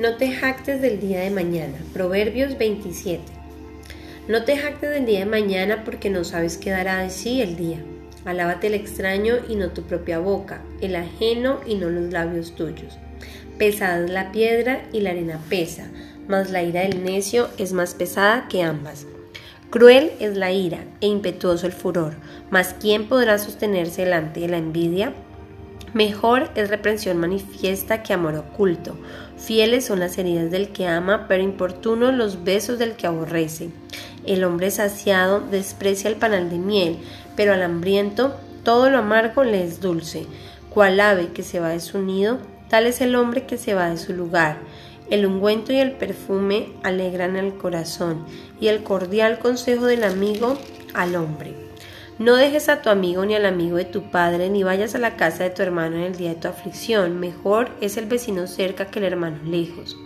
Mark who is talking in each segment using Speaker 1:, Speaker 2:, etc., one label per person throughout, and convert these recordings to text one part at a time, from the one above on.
Speaker 1: No te jactes del día de mañana. Proverbios 27. No te jactes del día de mañana porque no sabes qué dará de sí el día. Alábate el extraño y no tu propia boca, el ajeno y no los labios tuyos. Pesada es la piedra y la arena pesa, mas la ira del necio es más pesada que ambas. Cruel es la ira e impetuoso el furor, mas ¿quién podrá sostenerse delante de la envidia? Mejor es reprensión manifiesta que amor oculto. Fieles son las heridas del que ama, pero importunos los besos del que aborrece. El hombre saciado desprecia el panal de miel, pero al hambriento todo lo amargo le es dulce. Cual ave que se va de su nido, tal es el hombre que se va de su lugar. El ungüento y el perfume alegran el corazón, y el cordial consejo del amigo al hombre. No dejes a tu amigo ni al amigo de tu padre, ni vayas a la casa de tu hermano en el día de tu aflicción. Mejor es el vecino cerca que el hermano lejos.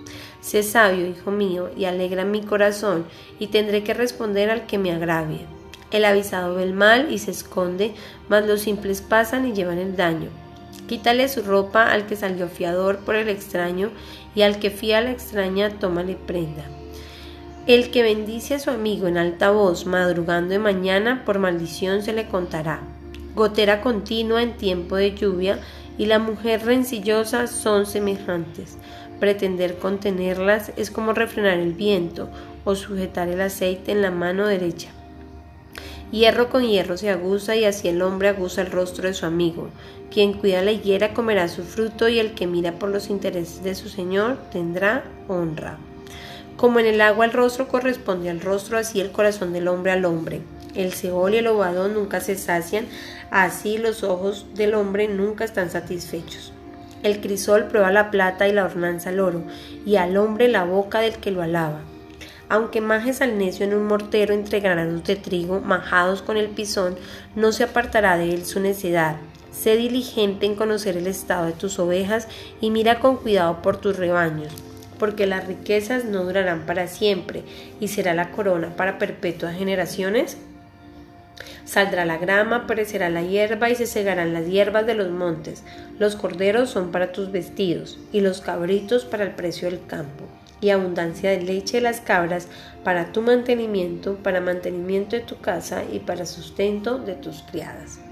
Speaker 1: Sé sabio, hijo mío, y alegra mi corazón, y tendré que responder al que me agravie. El avisado ve el mal y se esconde, mas los simples pasan y llevan el daño. Quítale su ropa al que salió fiador por el extraño, y al que fía a la extraña, tómale prenda. El que bendice a su amigo en alta voz madrugando de mañana, por maldición se le contará. Gotera continua en tiempo de lluvia y la mujer rencillosa son semejantes. Pretender contenerlas es como refrenar el viento o sujetar el aceite en la mano derecha. Hierro con hierro se aguza y así el hombre aguza el rostro de su amigo. Quien cuida la higuera comerá su fruto y el que mira por los intereses de su señor tendrá honra. Como en el agua el rostro corresponde al rostro, así el corazón del hombre al hombre. El Seol y el ovado nunca se sacian, así los ojos del hombre nunca están satisfechos. El crisol prueba la plata y la ornanza el oro, y al hombre la boca del que lo alaba. Aunque majes al necio en un mortero entre granos de trigo majados con el pisón, no se apartará de él su necedad. Sé diligente en conocer el estado de tus ovejas y mira con cuidado por tus rebaños porque las riquezas no durarán para siempre y será la corona para perpetuas generaciones? Saldrá la grama, perecerá la hierba y se segarán las hierbas de los montes. Los corderos son para tus vestidos y los cabritos para el precio del campo y abundancia de leche de las cabras para tu mantenimiento, para mantenimiento de tu casa y para sustento de tus criadas.